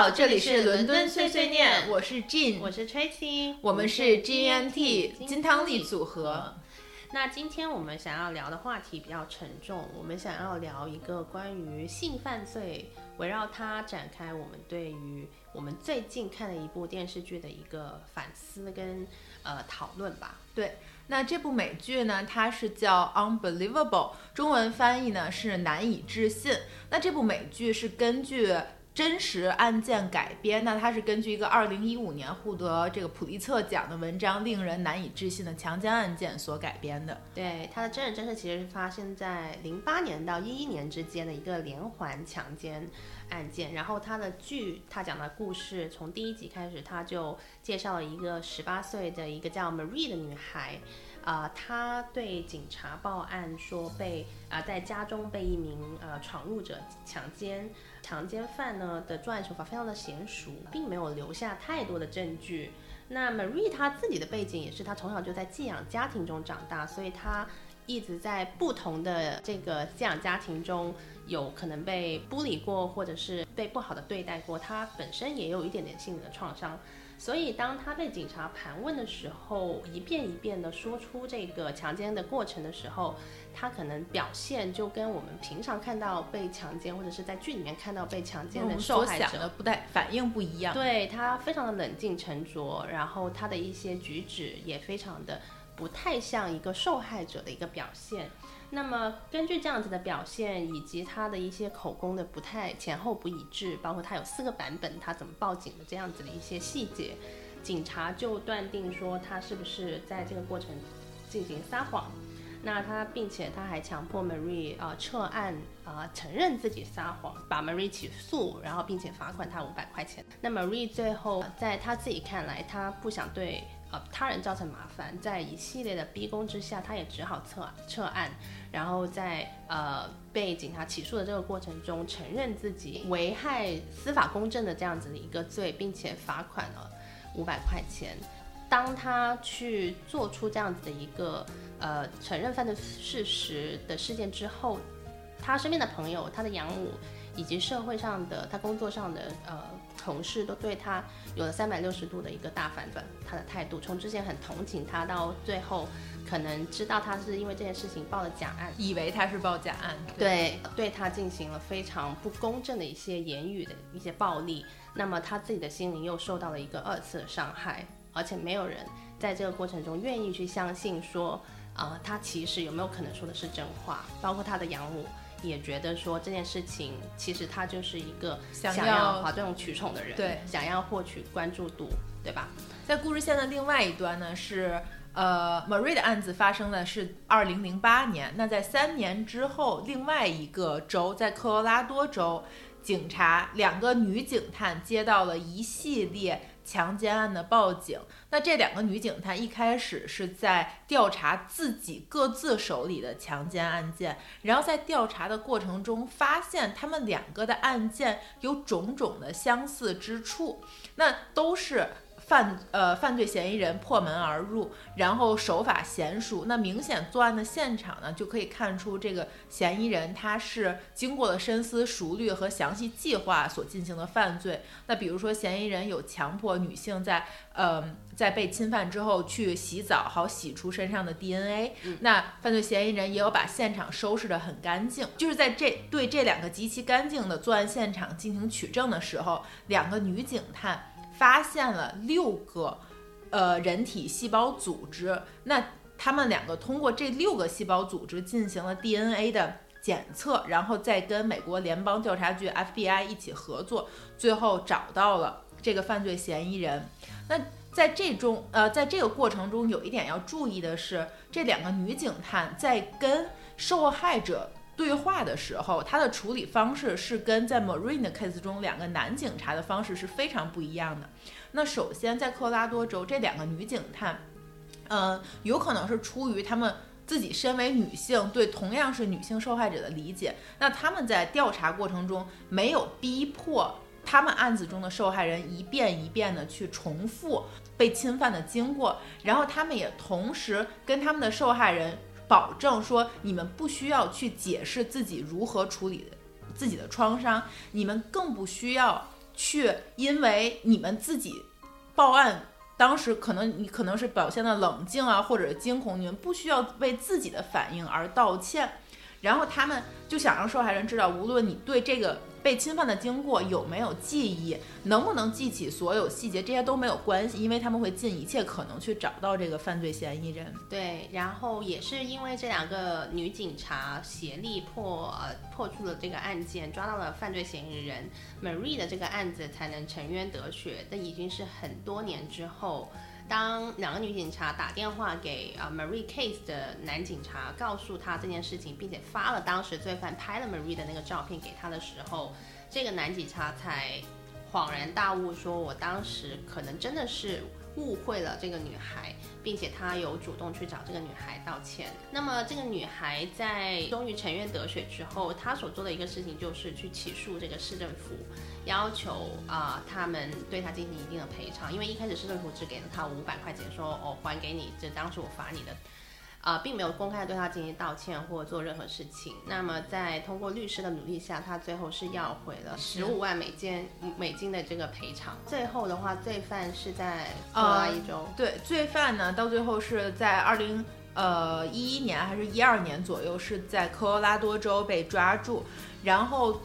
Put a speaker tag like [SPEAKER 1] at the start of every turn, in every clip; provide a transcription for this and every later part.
[SPEAKER 1] 好，这里是伦敦碎碎念，我是 Jean，
[SPEAKER 2] 我是 Tracy，
[SPEAKER 1] 我们是 GNT 金汤力组合。
[SPEAKER 2] 那今天我们想要聊的话题比较沉重，我们想要聊一个关于性犯罪，围绕它展开我们对于我们最近看的一部电视剧的一个反思跟呃讨论吧。
[SPEAKER 1] 对，那这部美剧呢，它是叫 Unbelievable，中文翻译呢是难以置信。那这部美剧是根据。真实案件改编，那它是根据一个二零一五年获得这个普利策奖的文章《令人难以置信的强奸案件》所改编的。
[SPEAKER 2] 对，它的真人真事其实是发生在零八年到一一年之间的一个连环强奸案件。然后它的剧，它讲的故事从第一集开始，它就介绍了一个十八岁的一个叫 Marie 的女孩。啊，他对警察报案说被啊在家中被一名呃闯入者强奸，强奸犯呢的作案手法非常的娴熟，并没有留下太多的证据。那 Marie 她自己的背景也是，她从小就在寄养家庭中长大，所以她一直在不同的这个寄养家庭中有可能被孤立过，或者是被不好的对待过，他本身也有一点点心理的创伤。所以，当他被警察盘问的时候，一遍一遍的说出这个强奸的过程的时候，他可能表现就跟我们平常看到被强奸或者是在剧里面看到被强奸的受害者
[SPEAKER 1] 不太反应不一样。
[SPEAKER 2] 对他非常的冷静沉着，然后他的一些举止也非常的不太像一个受害者的一个表现。那么根据这样子的表现，以及他的一些口供的不太前后不一致，包括他有四个版本，他怎么报警的这样子的一些细节，警察就断定说他是不是在这个过程进行撒谎。那他并且他还强迫 Marie 啊撤案啊承认自己撒谎，把 Marie 起诉，然后并且罚款他五百块钱。那 Marie 最后在他自己看来，他不想对。呃，他人造成麻烦，在一系列的逼宫之下，他也只好撤撤案，然后在呃被警察起诉的这个过程中，承认自己危害司法公正的这样子的一个罪，并且罚款了五百块钱。当他去做出这样子的一个呃承认犯罪事实的事件之后，他身边的朋友、他的养母以及社会上的他工作上的呃。同事都对他有了三百六十度的一个大反转，他的态度从之前很同情他，到最后可能知道他是因为这件事情报了假案，
[SPEAKER 1] 以为他是报假案，
[SPEAKER 2] 对，对他进行了非常不公正的一些言语的一些暴力，那么他自己的心灵又受到了一个二次的伤害，而且没有人在这个过程中愿意去相信说，啊，他其实有没有可能说的是真话，包括他的养母。也觉得说这件事情，其实他就是一个想要哗众取宠的人，
[SPEAKER 1] 对，
[SPEAKER 2] 想要获取关注度，对吧？
[SPEAKER 1] 在故事线的另外一端呢，是呃，Marie 的案子发生的是二零零八年。那在三年之后，另外一个州，在科罗拉多州，警察两个女警探接到了一系列。强奸案的报警，那这两个女警她一开始是在调查自己各自手里的强奸案件，然后在调查的过程中发现他们两个的案件有种种的相似之处，那都是。犯呃犯罪嫌疑人破门而入，然后手法娴熟。那明显作案的现场呢，就可以看出这个嫌疑人他是经过了深思熟虑和详细计划所进行的犯罪。那比如说，嫌疑人有强迫女性在呃在被侵犯之后去洗澡，好洗出身上的 DNA。那犯罪嫌疑人也有把现场收拾得很干净。就是在这对这两个极其干净的作案现场进行取证的时候，两个女警探。发现了六个，呃，人体细胞组织。那他们两个通过这六个细胞组织进行了 DNA 的检测，然后再跟美国联邦调查局 FBI 一起合作，最后找到了这个犯罪嫌疑人。那在这中，呃，在这个过程中，有一点要注意的是，这两个女警探在跟受害者。对话的时候，他的处理方式是跟在 Marine 的 case 中两个男警察的方式是非常不一样的。那首先，在科罗拉多州，这两个女警探，嗯，有可能是出于他们自己身为女性对同样是女性受害者的理解，那他们在调查过程中没有逼迫他们案子中的受害人一遍一遍的去重复被侵犯的经过，然后他们也同时跟他们的受害人。保证说，你们不需要去解释自己如何处理自己的创伤，你们更不需要去因为你们自己报案。当时可能你可能是表现的冷静啊，或者惊恐，你们不需要为自己的反应而道歉。然后他们就想让受害人知道，无论你对这个被侵犯的经过有没有记忆，能不能记起所有细节，这些都没有关系，因为他们会尽一切可能去找到这个犯罪嫌疑人。
[SPEAKER 2] 对，然后也是因为这两个女警察协力破呃破出了这个案件，抓到了犯罪嫌疑人 Marie 的这个案子才能沉冤得雪。这已经是很多年之后。当两个女警察打电话给啊 Marie Case 的男警察，告诉他这件事情，并且发了当时罪犯拍了 Marie 的那个照片给他的时候，这个男警察才恍然大悟，说我当时可能真的是误会了这个女孩，并且他有主动去找这个女孩道歉。那么这个女孩在终于沉冤得雪之后，她所做的一个事情就是去起诉这个市政府。要求啊，他们对她进行一定的赔偿，因为一开始市政府只给了她五百块钱，说哦还给你，这当时我罚你的，啊，并没有公开对他进行道歉或做任何事情。那么在通过律师的努力下，他最后是要回了十五万美金美金的这个赔偿。最后的话，罪犯是在科拉一州，
[SPEAKER 1] 对，罪犯呢到最后是在二零呃一一年还是一二年左右，是在科罗拉多州被抓住，然后。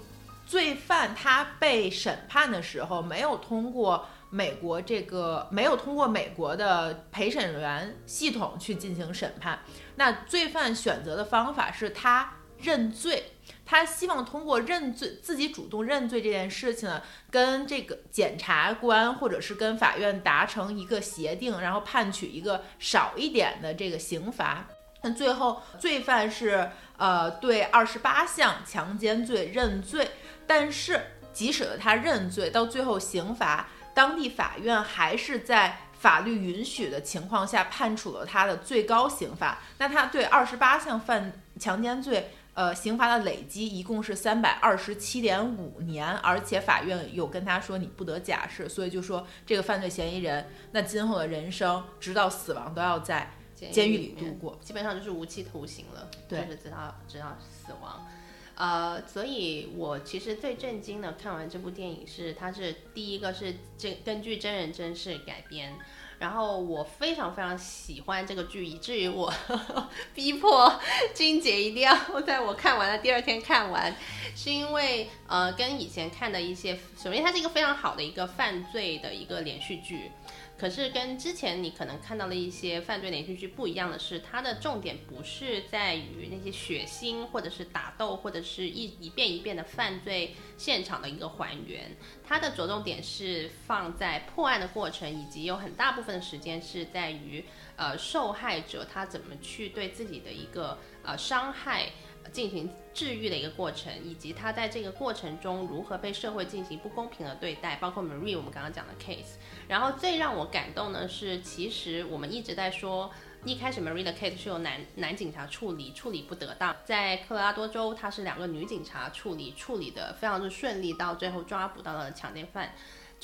[SPEAKER 1] 罪犯他被审判的时候，没有通过美国这个没有通过美国的陪审员系统去进行审判。那罪犯选择的方法是他认罪，他希望通过认罪自己主动认罪这件事情呢，跟这个检察官或者是跟法院达成一个协定，然后判取一个少一点的这个刑罚。那最后罪犯是呃对二十八项强奸罪认罪。但是，即使他认罪，到最后刑罚，当地法院还是在法律允许的情况下判处了他的最高刑罚。那他对二十八项犯强奸罪，呃，刑罚的累积一共是三百二十七点五年，而且法院有跟他说你不得假释，所以就说这个犯罪嫌疑人，那今后的人生直到死亡都要在监狱里度过，
[SPEAKER 2] 基本上就是无期徒刑了，
[SPEAKER 1] 对，
[SPEAKER 2] 就是直到直到死亡。呃，所以我其实最震惊的看完这部电影是，它是第一个是这根据真人真事改编，然后我非常非常喜欢这个剧，以至于我 逼迫金姐一定要在我看完了第二天看完，是因为呃跟以前看的一些，首先它是一个非常好的一个犯罪的一个连续剧。可是跟之前你可能看到的一些犯罪连续剧不一样的是，它的重点不是在于那些血腥，或者是打斗，或者是一一遍一遍的犯罪现场的一个还原，它的着重点是放在破案的过程，以及有很大部分的时间是在于呃受害者他怎么去对自己的一个呃伤害。进行治愈的一个过程，以及他在这个过程中如何被社会进行不公平的对待，包括 Marie 我们刚刚讲的 case。然后最让我感动的是，其实我们一直在说，一开始 Marie 的 case 是由男男警察处理，处理不得当；在科罗拉多州，他是两个女警察处理，处理的非常的顺利，到最后抓捕到了强奸犯，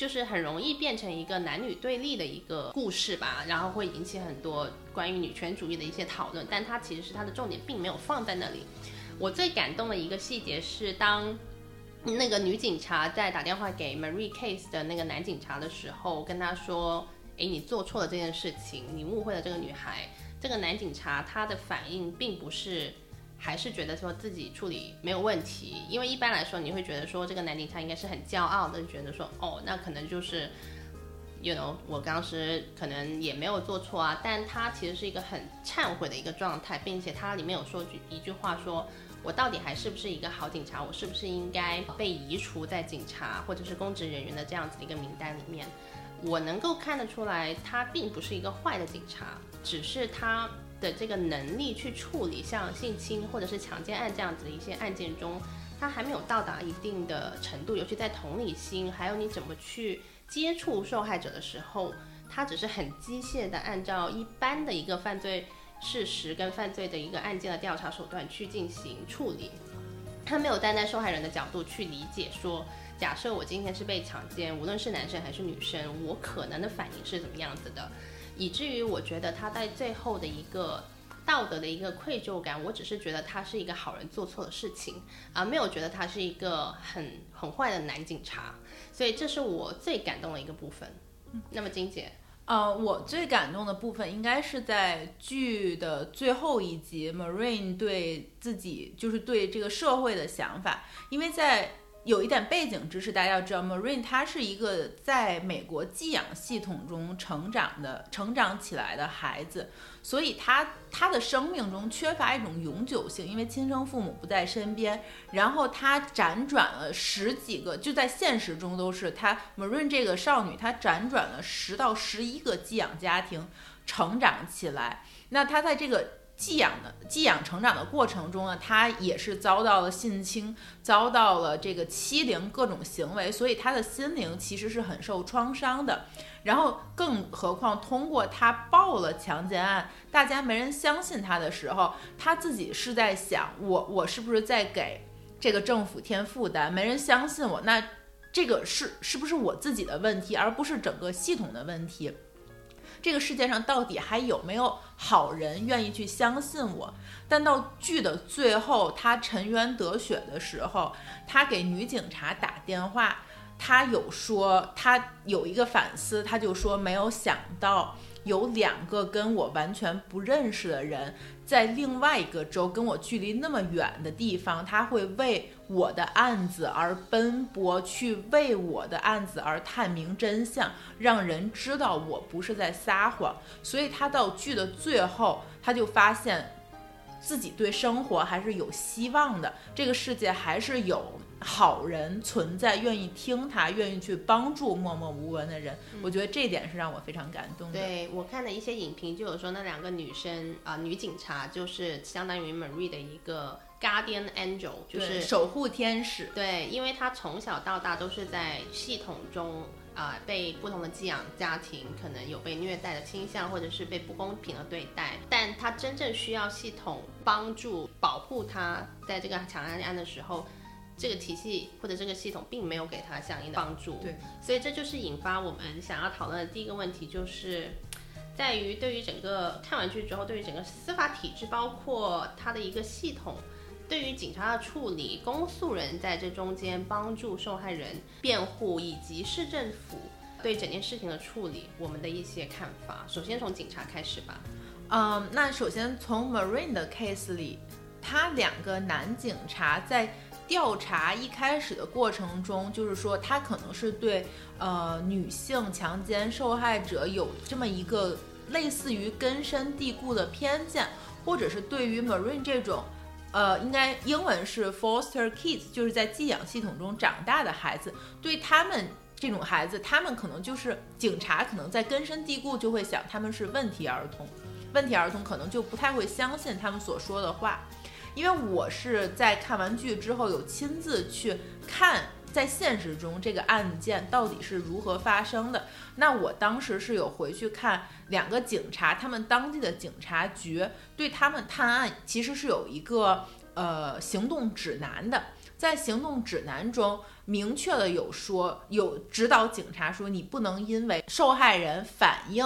[SPEAKER 2] 就是很容易变成一个男女对立的一个故事吧，然后会引起很多关于女权主义的一些讨论，但它其实是它的重点并没有放在那里。我最感动的一个细节是，当那个女警察在打电话给 Marie Case 的那个男警察的时候，跟他说：“诶，你做错了这件事情，你误会了这个女孩。”这个男警察他的反应并不是，还是觉得说自己处理没有问题，因为一般来说你会觉得说这个男警察应该是很骄傲的，觉得说：“哦，那可能就是，you know，我当时可能也没有做错啊。”但他其实是一个很忏悔的一个状态，并且他里面有说句一句话说。我到底还是不是一个好警察？我是不是应该被移除在警察或者是公职人员的这样子的一个名单里面？我能够看得出来，他并不是一个坏的警察，只是他的这个能力去处理像性侵或者是强奸案这样子的一些案件中，他还没有到达一定的程度。尤其在同理心，还有你怎么去接触受害者的时候，他只是很机械的按照一般的一个犯罪。事实跟犯罪的一个案件的调查手段去进行处理，他没有站在受害人的角度去理解，说假设我今天是被强奸，无论是男生还是女生，我可能的反应是怎么样子的，以至于我觉得他在最后的一个道德的一个愧疚感，我只是觉得他是一个好人做错了事情啊，没有觉得他是一个很很坏的男警察，所以这是我最感动的一个部分。那么金姐，
[SPEAKER 1] 呃，我最感动的部分应该是在剧的最后一集，Marine 对自己就是对这个社会的想法，因为在。有一点背景知识，大家要知道，Marine 他是一个在美国寄养系统中成长的、成长起来的孩子，所以他他的生命中缺乏一种永久性，因为亲生父母不在身边。然后他辗转了十几个，就在现实中都是他 Marine 这个少女，她辗转了十到十一个寄养家庭成长起来。那她在这个。寄养的寄养成长的过程中呢，他也是遭到了性侵，遭到了这个欺凌各种行为，所以他的心灵其实是很受创伤的。然后，更何况通过他报了强奸案，大家没人相信他的时候，他自己是在想：我我是不是在给这个政府添负担？没人相信我，那这个是是不是我自己的问题，而不是整个系统的问题？这个世界上到底还有没有好人愿意去相信我？但到剧的最后，他沉冤得雪的时候，他给女警察打电话，他有说他有一个反思，他就说没有想到。有两个跟我完全不认识的人，在另外一个州跟我距离那么远的地方，他会为我的案子而奔波，去为我的案子而探明真相，让人知道我不是在撒谎。所以他到剧的最后，他就发现自己对生活还是有希望的，这个世界还是有。好人存在，愿意听他，愿意去帮助默默无闻的人，我觉得这点是让我非常感动的。
[SPEAKER 2] 对我看的一些影评就有说，那两个女生啊，女警察就是相当于 Marie 的一个 guardian angel，就是
[SPEAKER 1] 守护天使。
[SPEAKER 2] 对，因为她从小到大都是在系统中啊，被不同的寄养家庭可能有被虐待的倾向，或者是被不公平的对待，但她真正需要系统帮助保护她，在这个强案案的时候。这个体系或者这个系统并没有给他相应的帮助，
[SPEAKER 1] 对，
[SPEAKER 2] 所以这就是引发我们想要讨论的第一个问题，就是在于对于整个看完剧之后，对于整个司法体制，包括它的一个系统，对于警察的处理，公诉人在这中间帮助受害人辩护，以及市政府对整件事情的处理，我们的一些看法。首先从警察开始吧。
[SPEAKER 1] 嗯，那首先从 Marine 的 case 里，他两个男警察在。调查一开始的过程中，就是说他可能是对呃女性强奸受害者有这么一个类似于根深蒂固的偏见，或者是对于 Marine 这种，呃，应该英文是 foster kids，就是在寄养系统中长大的孩子，对他们这种孩子，他们可能就是警察可能在根深蒂固就会想他们是问题儿童，问题儿童可能就不太会相信他们所说的话。因为我是在看完剧之后有亲自去看，在现实中这个案件到底是如何发生的。那我当时是有回去看两个警察，他们当地的警察局对他们探案其实是有一个呃行动指南的，在行动指南中明确的有说有指导警察说，你不能因为受害人反应。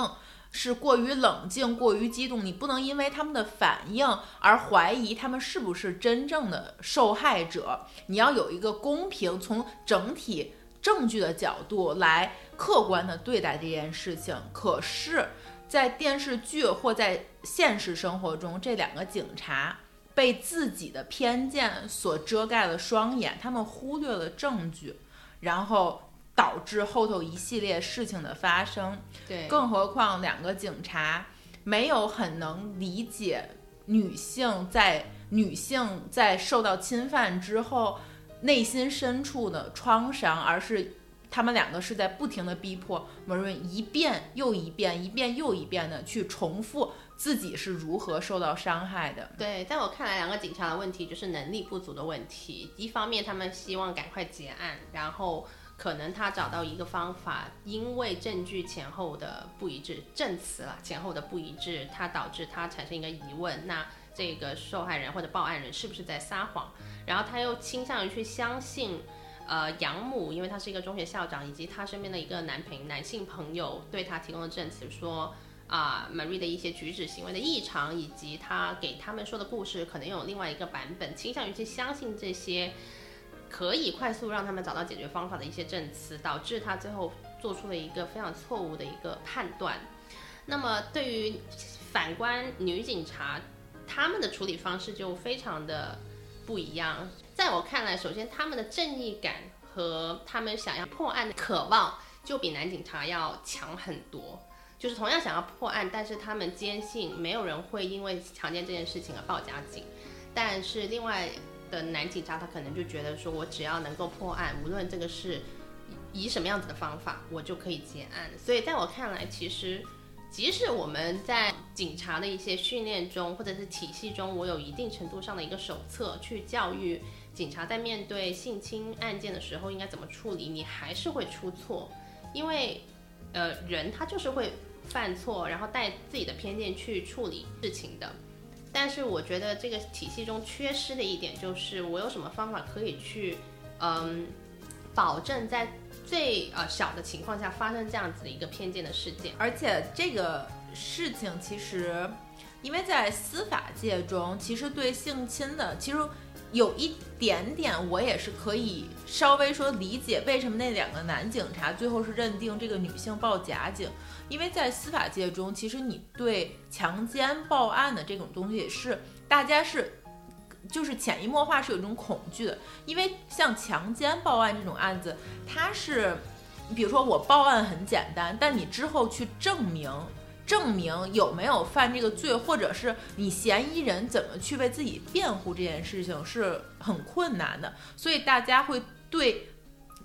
[SPEAKER 1] 是过于冷静、过于激动，你不能因为他们的反应而怀疑他们是不是真正的受害者。你要有一个公平、从整体证据的角度来客观的对待这件事情。可是，在电视剧或在现实生活中，这两个警察被自己的偏见所遮盖了双眼，他们忽略了证据，然后。导致后头一系列事情的发生，
[SPEAKER 2] 对，
[SPEAKER 1] 更何况两个警察没有很能理解女性在女性在受到侵犯之后内心深处的创伤，而是他们两个是在不停的逼迫 Marine 一遍又一遍、一遍又一遍的去重复自己是如何受到伤害的。
[SPEAKER 2] 对，在我看来，两个警察的问题就是能力不足的问题。一方面，他们希望赶快结案，然后。可能他找到一个方法，因为证据前后的不一致，证词了前后的不一致，他导致他产生一个疑问：那这个受害人或者报案人是不是在撒谎？然后他又倾向于去相信，呃，养母，因为他是一个中学校长，以及他身边的一个男朋男性朋友对他提供的证词，说，啊，Marie 的一些举止行为的异常，以及他给他们说的故事可能有另外一个版本，倾向于去相信这些可以快速让他们找到解决方法的一些证词，导致他最后做出了一个非常错误的一个判断。那么对于反观女警察，他们的处理方式就非常的不一样。在我看来，首先他们的正义感和他们想要破案的渴望，就比男警察要强很多。就是同样想要破案，但是他们坚信没有人会因为强奸这件事情而报假警。但是另外的男警察他可能就觉得说，我只要能够破案，无论这个是以什么样子的方法，我就可以结案。所以在我看来，其实即使我们在警察的一些训练中，或者是体系中，我有一定程度上的一个手册去教育警察在面对性侵案件的时候应该怎么处理，你还是会出错，因为呃人他就是会。犯错，然后带自己的偏见去处理事情的。但是我觉得这个体系中缺失的一点就是，我有什么方法可以去，嗯，保证在最呃小的情况下发生这样子的一个偏见的事件。
[SPEAKER 1] 而且这个事情其实，因为在司法界中，其实对性侵的其实。有一点点，我也是可以稍微说理解为什么那两个男警察最后是认定这个女性报假警，因为在司法界中，其实你对强奸报案的这种东西是大家是就是潜移默化是有一种恐惧的，因为像强奸报案这种案子，它是比如说我报案很简单，但你之后去证明。证明有没有犯这个罪，或者是你嫌疑人怎么去为自己辩护这件事情是很困难的，所以大家会对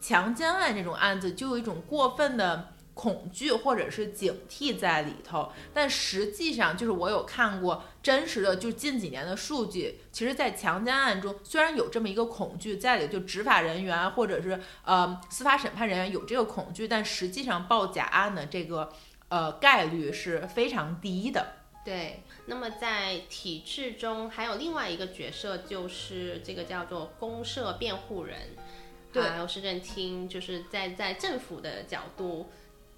[SPEAKER 1] 强奸案这种案子就有一种过分的恐惧或者是警惕在里头。但实际上，就是我有看过真实的，就近几年的数据，其实，在强奸案中虽然有这么一个恐惧在里，就执法人员或者是呃司法审判人员有这个恐惧，但实际上报假案的这个。呃，概率是非常低的。
[SPEAKER 2] 对，那么在体制中还有另外一个角色，就是这个叫做公社辩护人。
[SPEAKER 1] 对，
[SPEAKER 2] 还有市政厅，就是在在政府的角度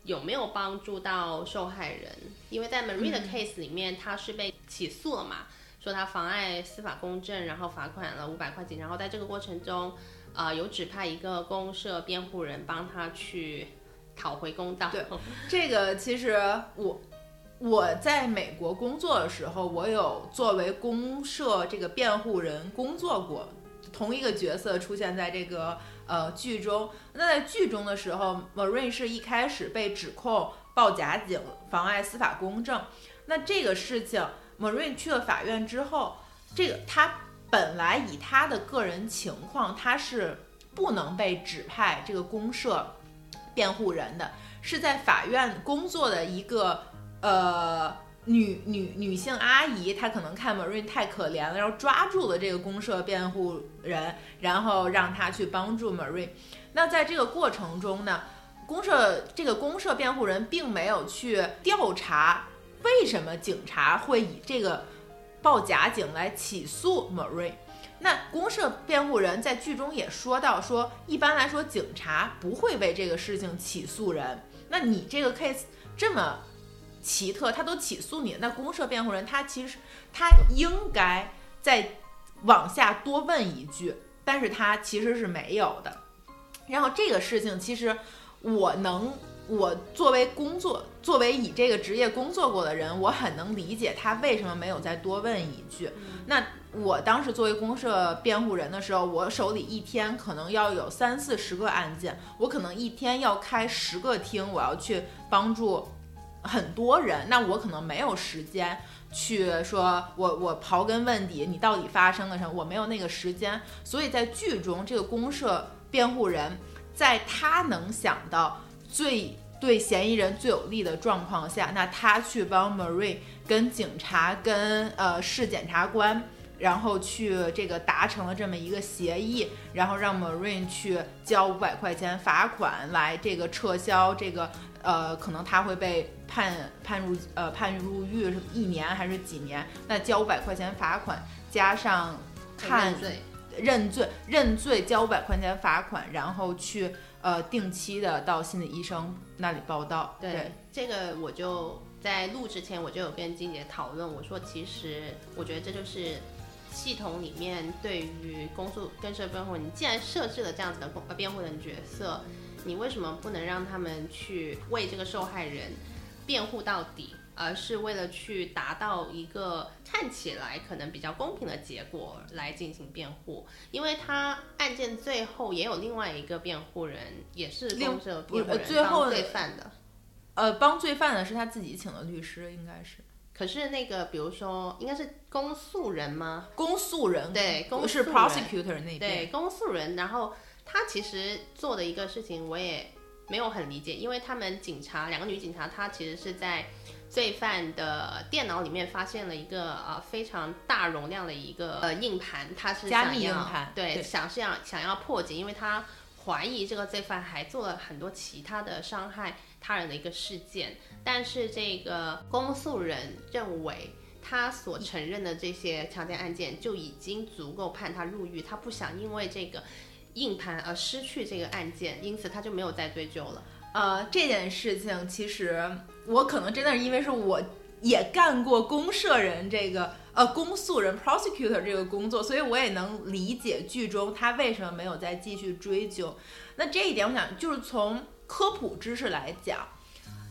[SPEAKER 2] 有没有帮助到受害人？因为在 Marie 的 case 里面，他是被起诉了嘛，说他妨碍司法公正，然后罚款了五百块钱，然后在这个过程中，啊，有指派一个公社辩护人帮他去。讨回公道。
[SPEAKER 1] 对，这个其实我我在美国工作的时候，我有作为公社这个辩护人工作过，同一个角色出现在这个呃剧中。那在剧中的时候，Marine 是一开始被指控报假警，妨碍司法公正。那这个事情，Marine 去了法院之后，这个他本来以他的个人情况，他是不能被指派这个公社。辩护人的是在法院工作的一个呃女女女性阿姨，她可能看 Marine 太可怜了，然后抓住了这个公社辩护人，然后让他去帮助 Marine。那在这个过程中呢，公社这个公社辩护人并没有去调查为什么警察会以这个报假警来起诉 Marine。那公社辩护人在剧中也说到，说一般来说警察不会为这个事情起诉人。那你这个 case 这么奇特，他都起诉你，那公社辩护人他其实他应该再往下多问一句，但是他其实是没有的。然后这个事情其实我能，我作为工作，作为以这个职业工作过的人，我很能理解他为什么没有再多问一句。那。我当时作为公社辩护人的时候，我手里一天可能要有三四十个案件，我可能一天要开十个厅，我要去帮助很多人，那我可能没有时间去说，我我刨根问底，你到底发生了什么？我没有那个时间。所以在剧中，这个公社辩护人在他能想到最对嫌疑人最有利的状况下，那他去帮 Marie 跟警察、跟呃市检察官。然后去这个达成了这么一个协议，然后让 Marine 去交五百块钱罚款来这个撤销这个呃，可能他会被判判入呃判入狱是一年还是几年？那交五百块钱罚款加上看
[SPEAKER 2] 认罪
[SPEAKER 1] 认罪认罪交五百块钱罚款，然后去呃定期的到心理医生那里报道。
[SPEAKER 2] 对，这个我就在录之前我就有跟金姐讨论，我说其实我觉得这就是系统里面对于公诉跟社辩护，你既然设置了这样子的公辩护人角色，你为什么不能让他们去为这个受害人辩护到底？而是为了去达到一个看起来可能比较公平的结果来进行辩护，因为他案件最后也有另外一个辩护人，也是公社辩护人，
[SPEAKER 1] 最后
[SPEAKER 2] 罪犯的，
[SPEAKER 1] 呃，帮罪犯的是他自己请的律师，应该是。
[SPEAKER 2] 可是那个，比如说，应该是公诉人吗？
[SPEAKER 1] 公诉人
[SPEAKER 2] 对，公
[SPEAKER 1] 是 prosecutor 那边
[SPEAKER 2] 对公诉人，然后他其实做的一个事情，我也没有很理解，因为他们警察两个女警察，她其实是在。罪犯的电脑里面发现了一个呃非常大容量的一个呃硬盘，他是
[SPEAKER 1] 加密硬盘，
[SPEAKER 2] 对，想是想想要破解，因为他怀疑这个罪犯还做了很多其他的伤害他人的一个事件，但是这个公诉人认为他所承认的这些强奸案件就已经足够判他入狱，他不想因为这个硬盘而失去这个案件，因此他就没有再追究了。
[SPEAKER 1] 呃，这件事情其实我可能真的是因为是我也干过公社人这个呃公诉人 prosecutor 这个工作，所以我也能理解剧中他为什么没有再继续追究。那这一点，我想就是从科普知识来讲，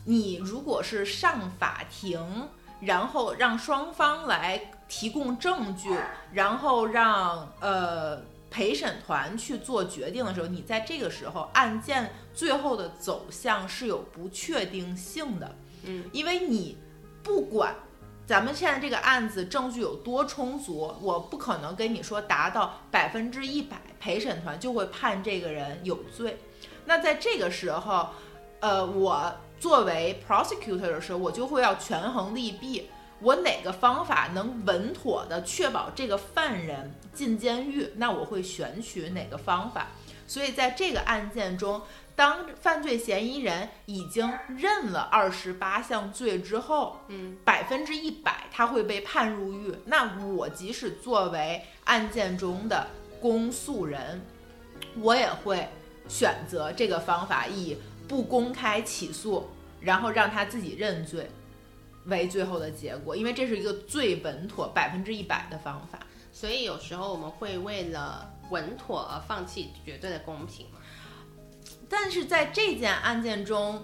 [SPEAKER 1] 你如果是上法庭，然后让双方来提供证据，然后让呃。陪审团去做决定的时候，你在这个时候案件最后的走向是有不确定性的，
[SPEAKER 2] 嗯，
[SPEAKER 1] 因为你不管咱们现在这个案子证据有多充足，我不可能跟你说达到百分之一百，陪审团就会判这个人有罪。那在这个时候，呃，我作为 prosecutor 的时候，我就会要权衡利弊。我哪个方法能稳妥的确保这个犯人进监狱？那我会选取哪个方法？所以在这个案件中，当犯罪嫌疑人已经认了二十八项罪之后，
[SPEAKER 2] 嗯，
[SPEAKER 1] 百分之一百他会被判入狱。那我即使作为案件中的公诉人，我也会选择这个方法，以不公开起诉，然后让他自己认罪。为最后的结果，因为这是一个最稳妥、百分之一百的方法。
[SPEAKER 2] 所以有时候我们会为了稳妥而放弃绝对的公平嘛？
[SPEAKER 1] 但是在这件案件中，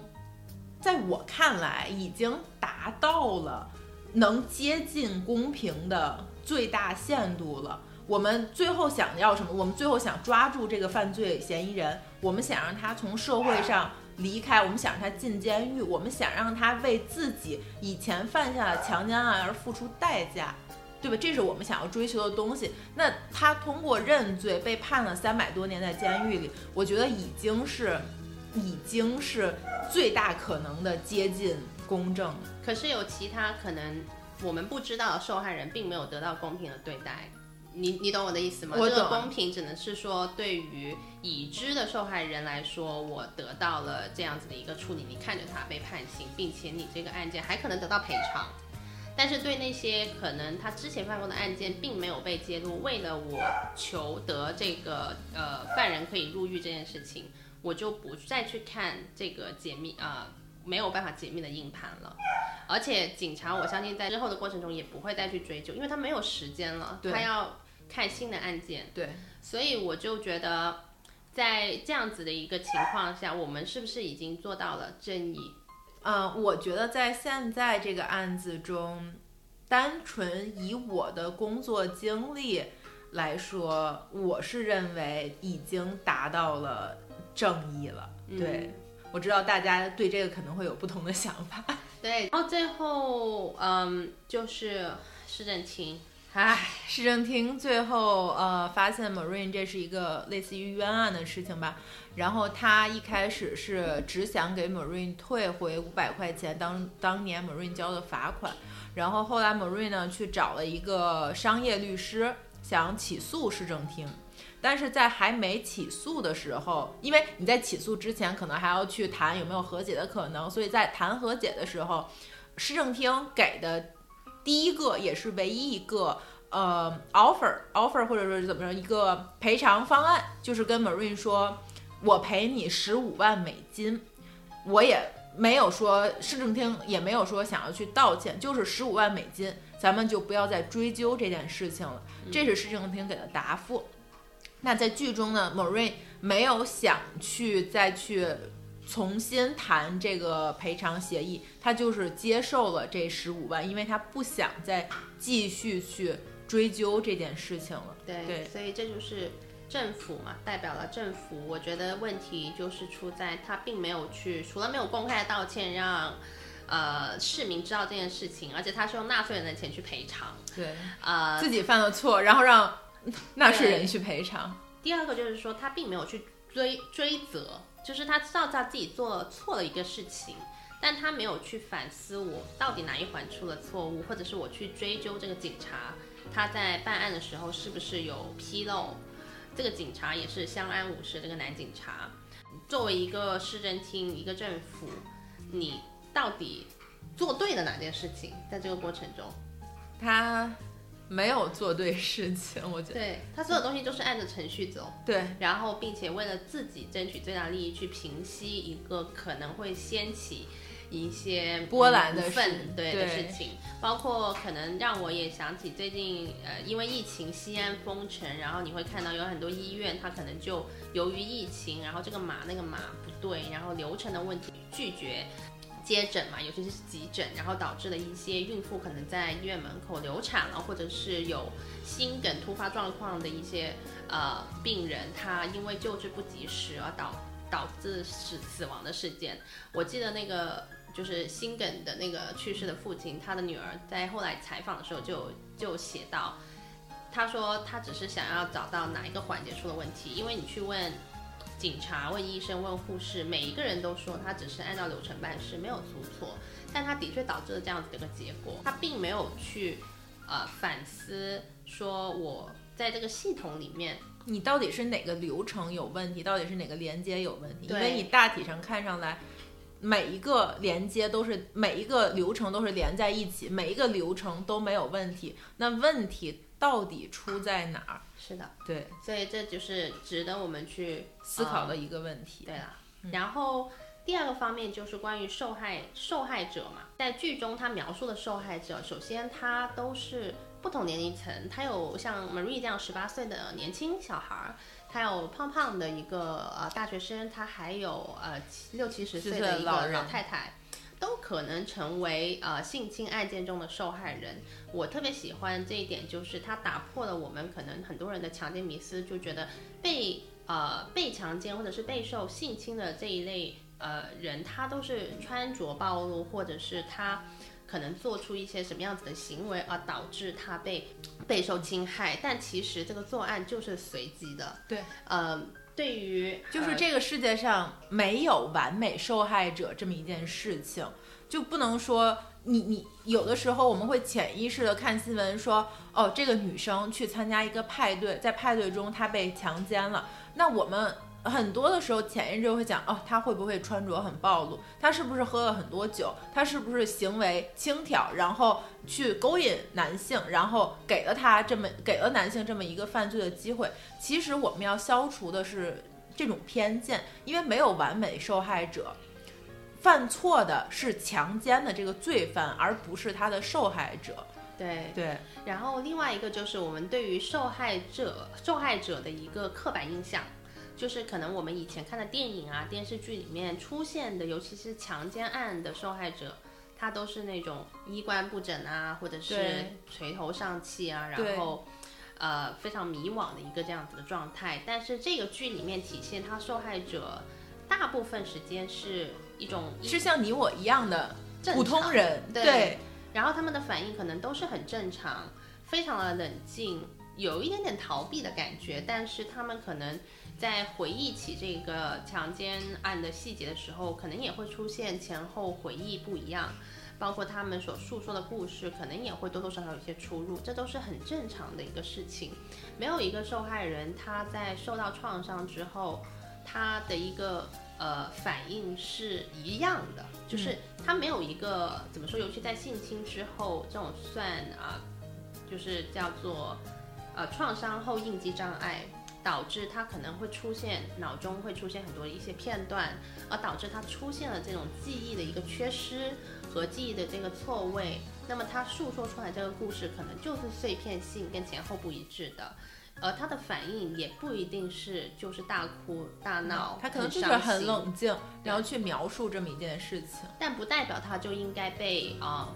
[SPEAKER 1] 在我看来已经达到了能接近公平的最大限度了。我们最后想要什么？我们最后想抓住这个犯罪嫌疑人，我们想让他从社会上。离开，我们想让他进监狱，我们想让他为自己以前犯下的强奸案而付出代价，对吧？这是我们想要追求的东西。那他通过认罪被判了三百多年在监狱里，我觉得已经是，已经是最大可能的接近公正。
[SPEAKER 2] 可是有其他可能我们不知道受害人并没有得到公平的对待。你你懂我的意思吗？这个公平只能是说，对于已知的受害人来说，我得到了这样子的一个处理，你看着他被判刑，并且你这个案件还可能得到赔偿。但是对那些可能他之前犯过的案件并没有被揭露，为了我求得这个呃犯人可以入狱这件事情，我就不再去看这个解密啊没有办法解密的硬盘了。而且警察，我相信在之后的过程中也不会再去追究，因为他没有时间了，他要看新的案件。
[SPEAKER 1] 对，
[SPEAKER 2] 所以我就觉得，在这样子的一个情况下，我们是不是已经做到了正义？
[SPEAKER 1] 嗯，我觉得在现在这个案子中，单纯以我的工作经历来说，我是认为已经达到了正义了。对，我知道大家对这个可能会有不同的想法。
[SPEAKER 2] 对，然后最后，嗯，就是市政厅，
[SPEAKER 1] 唉，市政厅最后呃发现 Marine 这是一个类似于冤案的事情吧，然后他一开始是只想给 Marine 退回五百块钱当当年 Marine 交的罚款，然后后来 Marine 呢去找了一个商业律师，想起诉市政厅。但是在还没起诉的时候，因为你在起诉之前可能还要去谈有没有和解的可能，所以在谈和解的时候，市政厅给的第一个也是唯一一个呃 offer offer 或者说是怎么着一个赔偿方案，就是跟 Marine 说，我赔你十五万美金，我也没有说市政厅也没有说想要去道歉，就是十五万美金，咱们就不要再追究这件事情了。这是市政厅给的答复。那在剧中呢，Marine 没有想去再去重新谈这个赔偿协议，他就是接受了这十五万，因为他不想再继续去追究这件事情了。
[SPEAKER 2] 对，
[SPEAKER 1] 对
[SPEAKER 2] 所以这就是政府嘛，代表了政府。我觉得问题就是出在他并没有去，除了没有公开道歉，让呃市民知道这件事情，而且他是用纳税人的钱去赔偿。
[SPEAKER 1] 对，
[SPEAKER 2] 呃，
[SPEAKER 1] 自己犯了错，然后让纳税人去赔偿。
[SPEAKER 2] 第二个就是说，他并没有去追追责，就是他知道他自己做错了一个事情，但他没有去反思我到底哪一环出了错误，或者是我去追究这个警察他在办案的时候是不是有纰漏。这个警察也是相安无事，这个男警察，作为一个市政厅、一个政府，你到底做对了哪件事情？在这个过程中，
[SPEAKER 1] 他没有做对事情，我觉得。
[SPEAKER 2] 对他所有东西都是按着程序走。
[SPEAKER 1] 对，
[SPEAKER 2] 然后并且为了自己争取最大利益，去平息一个可能会掀起一些
[SPEAKER 1] 波澜的
[SPEAKER 2] 愤对的
[SPEAKER 1] 对
[SPEAKER 2] 事情，包括可能让我也想起最近呃，因为疫情西安封城，然后你会看到有很多医院，它可能就由于疫情，然后这个码那个码不对，然后流程的问题拒绝。接诊嘛，尤其是急诊，然后导致了一些孕妇可能在医院门口流产了，或者是有心梗突发状况的一些呃病人，他因为救治不及时而导导致死死亡的事件。我记得那个就是心梗的那个去世的父亲，他的女儿在后来采访的时候就就写到，他说他只是想要找到哪一个环节出了问题，因为你去问。警察问医生问护士，每一个人都说他只是按照流程办事，没有出错，但他的确导致了这样子的一个结果。他并没有去呃反思，说我在这个系统里面，
[SPEAKER 1] 你到底是哪个流程有问题，到底是哪个连接有问题？因为你大体上看上来，每一个连接都是每一个流程都是连在一起，每一个流程都没有问题。那问题到底出在哪儿？
[SPEAKER 2] 是的，
[SPEAKER 1] 对，
[SPEAKER 2] 所以这就是值得我们去
[SPEAKER 1] 思考的一个问题。
[SPEAKER 2] 对啦，然后第二个方面就是关于受害受害者嘛，在剧中他描述的受害者，首先他都是不同年龄层，他有像 Marie 这样十八岁的年轻小孩儿，他有胖胖的一个呃大学生，他还有呃六七十岁的一个老太太。都可能成为呃性侵案件中的受害人。我特别喜欢这一点，就是它打破了我们可能很多人的强奸迷思，就觉得被呃被强奸或者是备受性侵的这一类呃人，他都是穿着暴露，或者是他可能做出一些什么样子的行为，而导致他被备受侵害。但其实这个作案就是随机的。
[SPEAKER 1] 对，
[SPEAKER 2] 呃，对于
[SPEAKER 1] 就是
[SPEAKER 2] 呃
[SPEAKER 1] 这个世界上没有完美受害者这么一件事情，就不能说你你有的时候我们会潜意识的看新闻说，哦，这个女生去参加一个派对，在派对中她被强奸了，那我们。很多的时候，潜意识就会讲，哦，他会不会穿着很暴露？他是不是喝了很多酒？他是不是行为轻佻，然后去勾引男性，然后给了他这么给了男性这么一个犯罪的机会？其实我们要消除的是这种偏见，因为没有完美受害者，犯错的是强奸的这个罪犯，而不是他的受害者。
[SPEAKER 2] 对
[SPEAKER 1] 对
[SPEAKER 2] 然后另外一个就是我们对于受害者受害者的一个刻板印象，就是可能我们以前看的电影啊、电视剧里面出现的，尤其是强奸案的受害者，他都是那种衣冠不整啊，或者是垂头丧气啊，然后。呃，非常迷惘的一个这样子的状态，但是这个剧里面体现他受害者大部分时间是一种
[SPEAKER 1] 是像你我一样的普通
[SPEAKER 2] 常
[SPEAKER 1] 人，
[SPEAKER 2] 对然后他们的反应可能都是很正常，非常的冷静，有一点点逃避的感觉，但是他们可能在回忆起这个强奸案的细节的时候，可能也会出现前后回忆不一样，包括他们所诉说的故事，可能也会多多少少有些出入，这都是很正常的一个事情。没有一个受害人他在受到创伤之后，他的一个呃反应是一样的，就是他没有一个怎么说，尤其在性侵之后，这种算啊、就是叫做呃创伤后应激障碍，导致他可能会出现脑中会出现很多一些片段，而导致他出现了这种记忆的一个缺失和记忆的这个错位。那么他诉说出来这个故事可能就是碎片性跟前后不一致的，而他的反应也不一定是就是大哭大闹，
[SPEAKER 1] 他可能就是很冷静，然后去描述这么一件事情，
[SPEAKER 2] 但不代表他就应该被啊。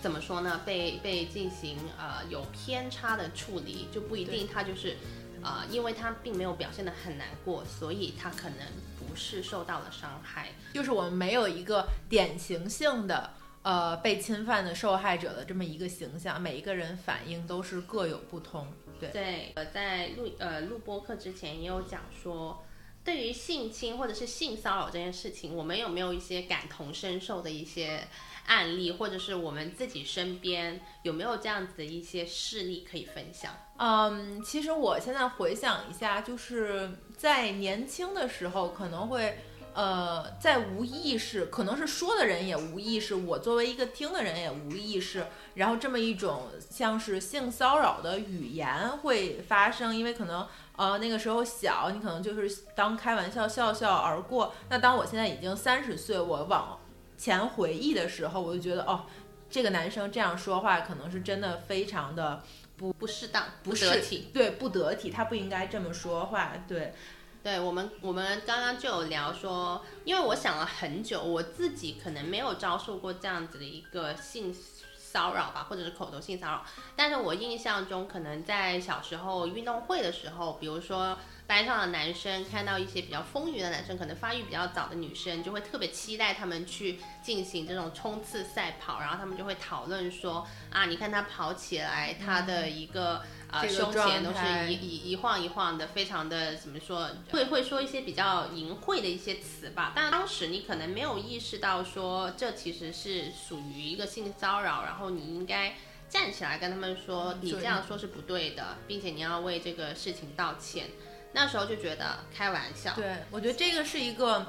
[SPEAKER 2] 怎么说呢？被被进行呃有偏差的处理，就不一定他就是，呃，因为他并没有表现的很难过，所以他可能不是受到了伤害。
[SPEAKER 1] 就是我们没有一个典型性的呃被侵犯的受害者的这么一个形象，每一个人反应都是各有不同。对，
[SPEAKER 2] 对，呃，在录呃录播课之前也有讲说，对于性侵或者是性骚扰这件事情，我们有没有一些感同身受的一些？案例，或者是我们自己身边有没有这样子的一些事例可以分享？
[SPEAKER 1] 嗯，其实我现在回想一下，就是在年轻的时候，可能会，呃，在无意识，可能是说的人也无意识，我作为一个听的人也无意识，然后这么一种像是性骚扰的语言会发生，因为可能，呃，那个时候小，你可能就是当开玩笑笑笑而过。那当我现在已经三十岁，我往前回忆的时候，我就觉得哦，这个男生这样说话可能是真的非常的不
[SPEAKER 2] 不适当，
[SPEAKER 1] 不得体，对，不得体，他不应该这么说话。对，
[SPEAKER 2] 对我们我们刚刚就有聊说，因为我想了很久，我自己可能没有遭受过这样子的一个性骚扰吧，或者是口头性骚扰，但是我印象中可能在小时候运动会的时候，比如说。班上的男生看到一些比较丰腴的男生，可能发育比较早的女生，就会特别期待他们去进行这种冲刺赛跑，然后他们就会讨论说啊，你看他跑起来，他的一个啊胸前都是一一一晃一晃的，非常的怎么说，会会说一些比较淫秽的一些词吧。但当时你可能没有意识到说这其实是属于一个性骚扰，然后你应该站起来跟他们说，你这样说是不对的，并且你要为这个事情道歉。那时候就觉得开玩笑，
[SPEAKER 1] 对我觉得这个是一个，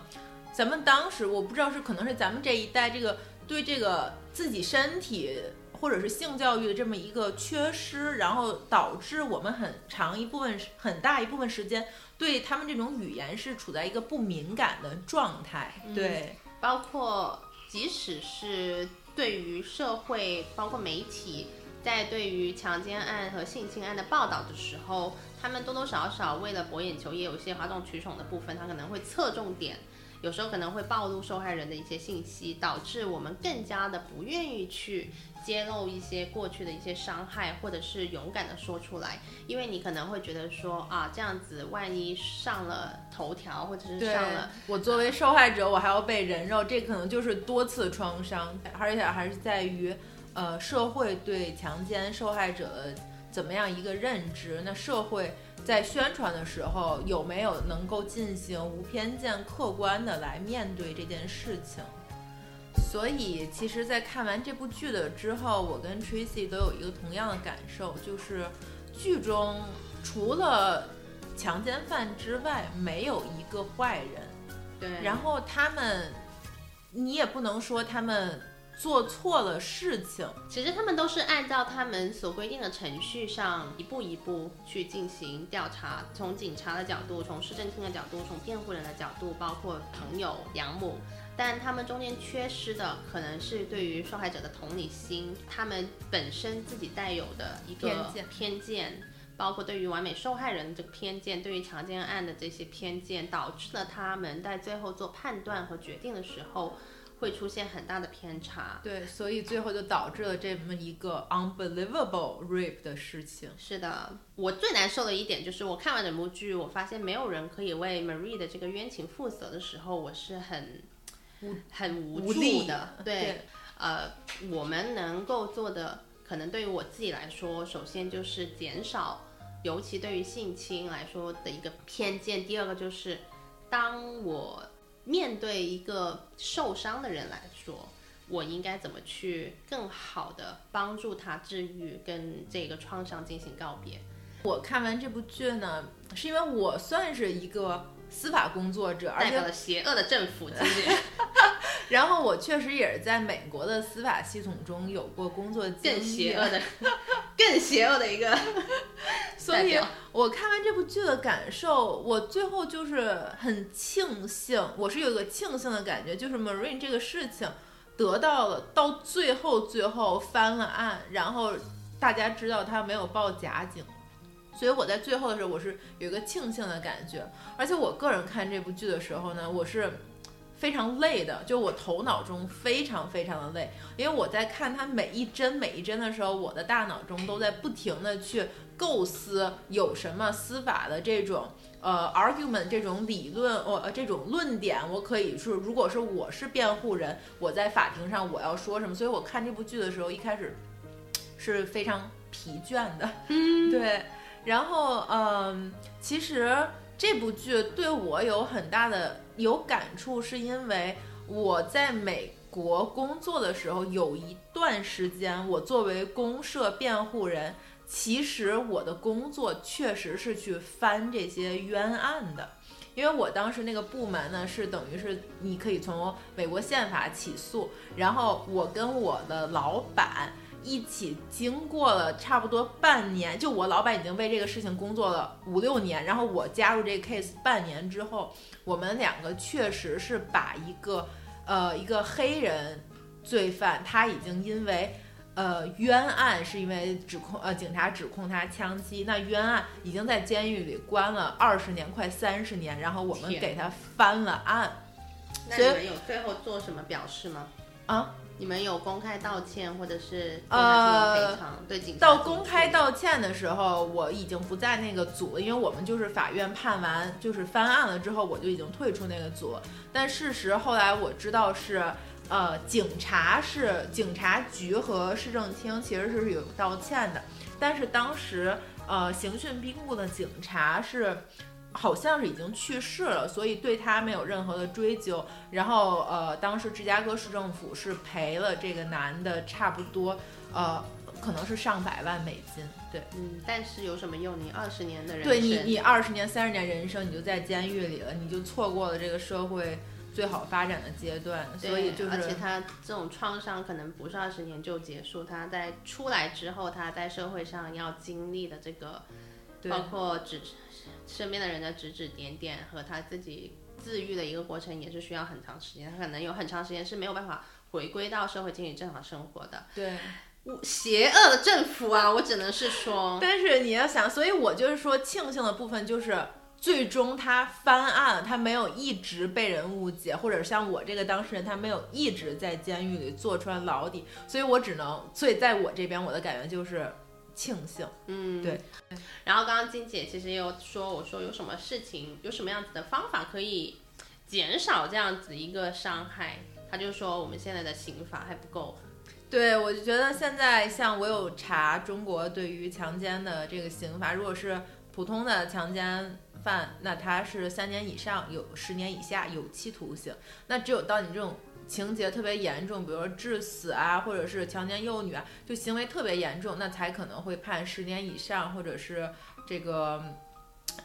[SPEAKER 1] 咱们当时我不知道是可能是咱们这一代这个对这个自己身体或者是性教育的这么一个缺失，然后导致我们很长一部分很大一部分时间对他们这种语言是处在一个不敏感的状态，对，
[SPEAKER 2] 包括即使是对于社会，包括媒体在对于强奸案和性侵案的报道的时候。他们多多少少为了博眼球，也有一些哗众取宠的部分，他可能会侧重点，有时候可能会暴露受害人的一些信息，导致我们更加的不愿意去揭露一些过去的一些伤害，或者是勇敢的说出来，因为你可能会觉得说啊，这样子万一上了头条，或者是上了，
[SPEAKER 1] 我作为受害者，我还要被人肉，这可能就是多次创伤，而且还是在于，呃，社会对强奸受害者的。怎么样一个认知？那社会在宣传的时候有没有能够进行无偏见、客观的来面对这件事情？所以，其实，在看完这部剧的之后，我跟 Tracy 都有一个同样的感受，就是剧中除了强奸犯之外，没有一个坏人。
[SPEAKER 2] 对。
[SPEAKER 1] 然后他们，你也不能说他们。做错了事情，
[SPEAKER 2] 其实他们都是按照他们所规定的程序上一步一步去进行调查。从警察的角度，从市政厅的角度，从辩护人的角度，包括朋友、养母，但他们中间缺失的可能是对于受害者的同理心，他们本身自己带有的一个
[SPEAKER 1] 偏见，
[SPEAKER 2] 偏见，包括对于完美受害人的这个偏见，对于强奸案的这些偏见，导致了他们在最后做判断和决定的时候。会出现很大的偏差，
[SPEAKER 1] 对，所以最后就导致了这么一个 unbelievable rape 的事情。
[SPEAKER 2] 是的，我最难受的一点就是我看完整部剧，我发现没有人可以为 Marie 的这个冤情负责的时候，我是很很无助的。对，呃，我们能够做的，可能对于我自己来说，首先就是减少，尤其对于性侵来说的一个偏见。第二个就是，当我。面对一个受伤的人来说，我应该怎么去更好的帮助他治愈，跟这个创伤进行告别？
[SPEAKER 1] 我看完这部剧呢，是因为我算是一个司法工作者，代
[SPEAKER 2] 表了邪恶的政府，
[SPEAKER 1] 然后我确实也是在美国的司法系统中有过工作经
[SPEAKER 2] 验。更邪恶的，更邪恶的一个
[SPEAKER 1] 所以我看完这部剧的感受，我最后就是很庆幸，我是有一个庆幸的感觉，就是 Marine 这个事情得到了到最后最后翻了案，然后大家知道他没有报假警，所以我在最后的时候我是有一个庆幸的感觉，而且我个人看这部剧的时候呢，我是。非常累的，就我头脑中非常非常的累，因为我在看它每一帧每一帧的时候，我的大脑中都在不停的去构思有什么司法的这种呃 argument 这种理论，呃这种论点，我可以是，如果是我是辩护人，我在法庭上我要说什么？所以我看这部剧的时候，一开始是非常疲倦的，
[SPEAKER 2] 嗯，
[SPEAKER 1] 对，然后嗯，其实。这部剧对我有很大的有感触，是因为我在美国工作的时候，有一段时间，我作为公社辩护人，其实我的工作确实是去翻这些冤案的，因为我当时那个部门呢，是等于是你可以从美国宪法起诉，然后我跟我的老板。一起经过了差不多半年，就我老板已经为这个事情工作了五六年，然后我加入这个 case 半年之后，我们两个确实是把一个呃一个黑人罪犯，他已经因为呃冤案，是因为指控呃警察指控他枪击，那冤案已经在监狱里关了二十年快三十年，然后我们给他翻了案。
[SPEAKER 2] 那你们有最后做什么表示吗？
[SPEAKER 1] 啊？
[SPEAKER 2] 你们有公开道歉，或者是
[SPEAKER 1] 呃，
[SPEAKER 2] 对警
[SPEAKER 1] 到公开道歉的时候，我已经不在那个组了，因为我们就是法院判完就是翻案了之后，我就已经退出那个组。但事实后来我知道是，呃，警察是警察局和市政厅其实是有道歉的，但是当时呃刑讯逼供的警察是。好像是已经去世了，所以对他没有任何的追究。然后，呃，当时芝加哥市政府是赔了这个男的差不多，呃，可能是上百万美金。对，
[SPEAKER 2] 嗯，但是有什么用？你二十年的人
[SPEAKER 1] 生，对你，你二十年、三十年人生，你就在监狱里了，你就错过了这个社会最好发展的阶段。所以就是，而
[SPEAKER 2] 且他这种创伤可能不是二十年就结束，他在出来之后，他在社会上要经历的这个，包括只。身边的人的指指点点和他自己自愈的一个过程也是需要很长时间，他可能有很长时间是没有办法回归到社会进行正常生活的。
[SPEAKER 1] 对，
[SPEAKER 2] 邪恶的政府啊，我只能是说。
[SPEAKER 1] 但是你要想，所以我就是说庆幸的部分就是最终他翻案，他没有一直被人误解，或者像我这个当事人，他没有一直在监狱里坐穿牢底，所以我只能，所以在我这边我的感觉就是。庆幸，
[SPEAKER 2] 嗯，
[SPEAKER 1] 对。
[SPEAKER 2] 然后刚刚金姐其实又说，我说有什么事情，有什么样子的方法可以减少这样子一个伤害？她就说我们现在的刑法还不够。
[SPEAKER 1] 对，我就觉得现在像我有查中国对于强奸的这个刑罚，如果是普通的强奸犯，那他是三年以上有十年以下有期徒刑。那只有到你这种。情节特别严重，比如说致死啊，或者是强奸幼女啊，就行为特别严重，那才可能会判十年以上，或者是这个，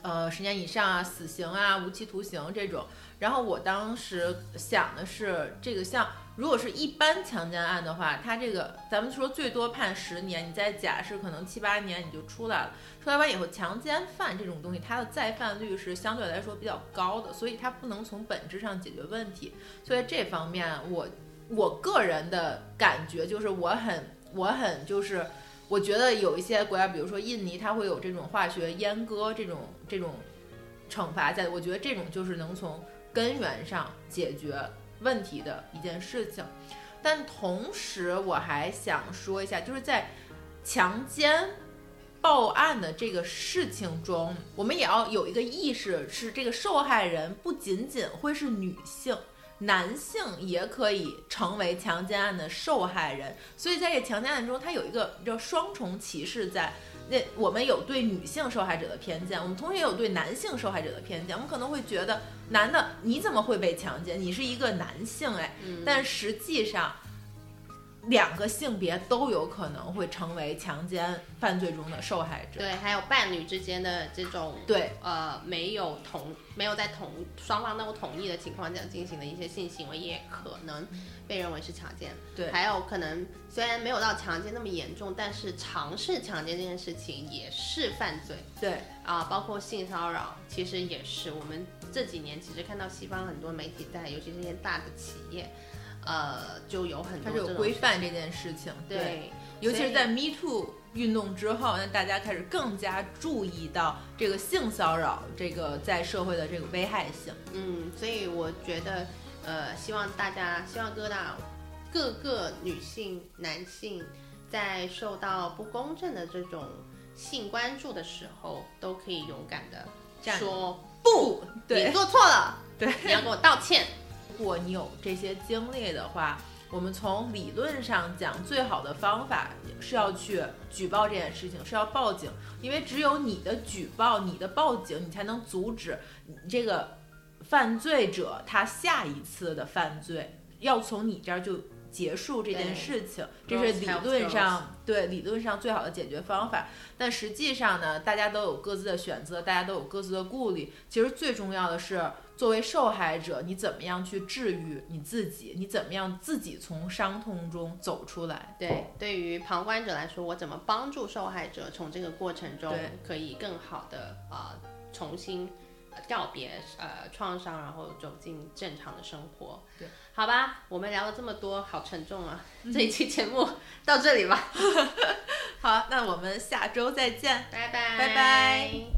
[SPEAKER 1] 呃，十年以上啊，死刑啊，无期徒刑这种。然后我当时想的是，这个像如果是一般强奸案的话，它这个咱们说最多判十年，你再假释可能七八年你就出来了。出来完以后，强奸犯这种东西，它的再犯率是相对来说比较高的，所以它不能从本质上解决问题。所以这方面，我我个人的感觉就是，我很我很就是，我觉得有一些国家，比如说印尼，它会有这种化学阉割这种这种惩罚，在我觉得这种就是能从。根源上解决问题的一件事情，但同时我还想说一下，就是在强奸报案的这个事情中，我们也要有一个意识，是这个受害人不仅仅会是女性，男性也可以成为强奸案的受害人。所以在这强奸案中，它有一个叫双重歧视在。那我们有对女性受害者的偏见，我们同时也有对男性受害者的偏见。我们可能会觉得，男的你怎么会被强奸？你是一个男性哎。但实际上，两个性别都有可能会成为强奸犯罪中的受害者。
[SPEAKER 2] 对，还有伴侣之间的这种
[SPEAKER 1] 对，
[SPEAKER 2] 呃，没有同没有在同双方都同意的情况下进行的一些性行为，也可能被认为是强奸。
[SPEAKER 1] 对
[SPEAKER 2] 还有可能虽然没有到强奸那么严重，但是尝试强奸这件事情也是犯罪
[SPEAKER 1] 对，
[SPEAKER 2] 啊，包括性骚扰，其实也是。我们这几年其实看到西方很多媒体在，尤其是一些大的企业，呃，就有很
[SPEAKER 1] 它是有
[SPEAKER 2] 多
[SPEAKER 1] 规范这件事情。
[SPEAKER 2] 对。
[SPEAKER 1] 尤其是在 Me Too 运动之后，那大家开始更加注意到这个性骚扰这个在社会的这个危害性。
[SPEAKER 2] 嗯，所以我觉得，呃，希望大家，希望各大各个女性、男性，在受到不公正的这种性关注的时候，都可以勇敢的
[SPEAKER 1] 站
[SPEAKER 2] 说
[SPEAKER 1] 不，
[SPEAKER 2] 你做错了，
[SPEAKER 1] 对，
[SPEAKER 2] 你要跟我道歉。
[SPEAKER 1] 如果你有这些经历的话，我们从理论上讲，最好的方法是要去举报这件事情，是要报警，因为只有你的举报、你的报警，你才能阻止你这个犯罪者他下一次的犯罪，要从你这儿就结束这件事情，这是理论上对理论上最好的解决方法。但实际上呢，大家都有各自的选择，大家都有各自的顾虑。其实最重要的是，作为受害者，你怎么样去治愈你自己？你怎么样自己从伤痛中走出来？
[SPEAKER 2] 对，对于旁观者来说，我怎么帮助受害者从这个过程中可以更好的呃重新呃告别呃创伤，然后走进正常的生活。
[SPEAKER 1] 对，
[SPEAKER 2] 好吧，我们聊了这么多，好沉重啊！这一期节目 到这里吧，
[SPEAKER 1] 好，那我们下周再见。
[SPEAKER 2] 拜拜，
[SPEAKER 1] 拜拜。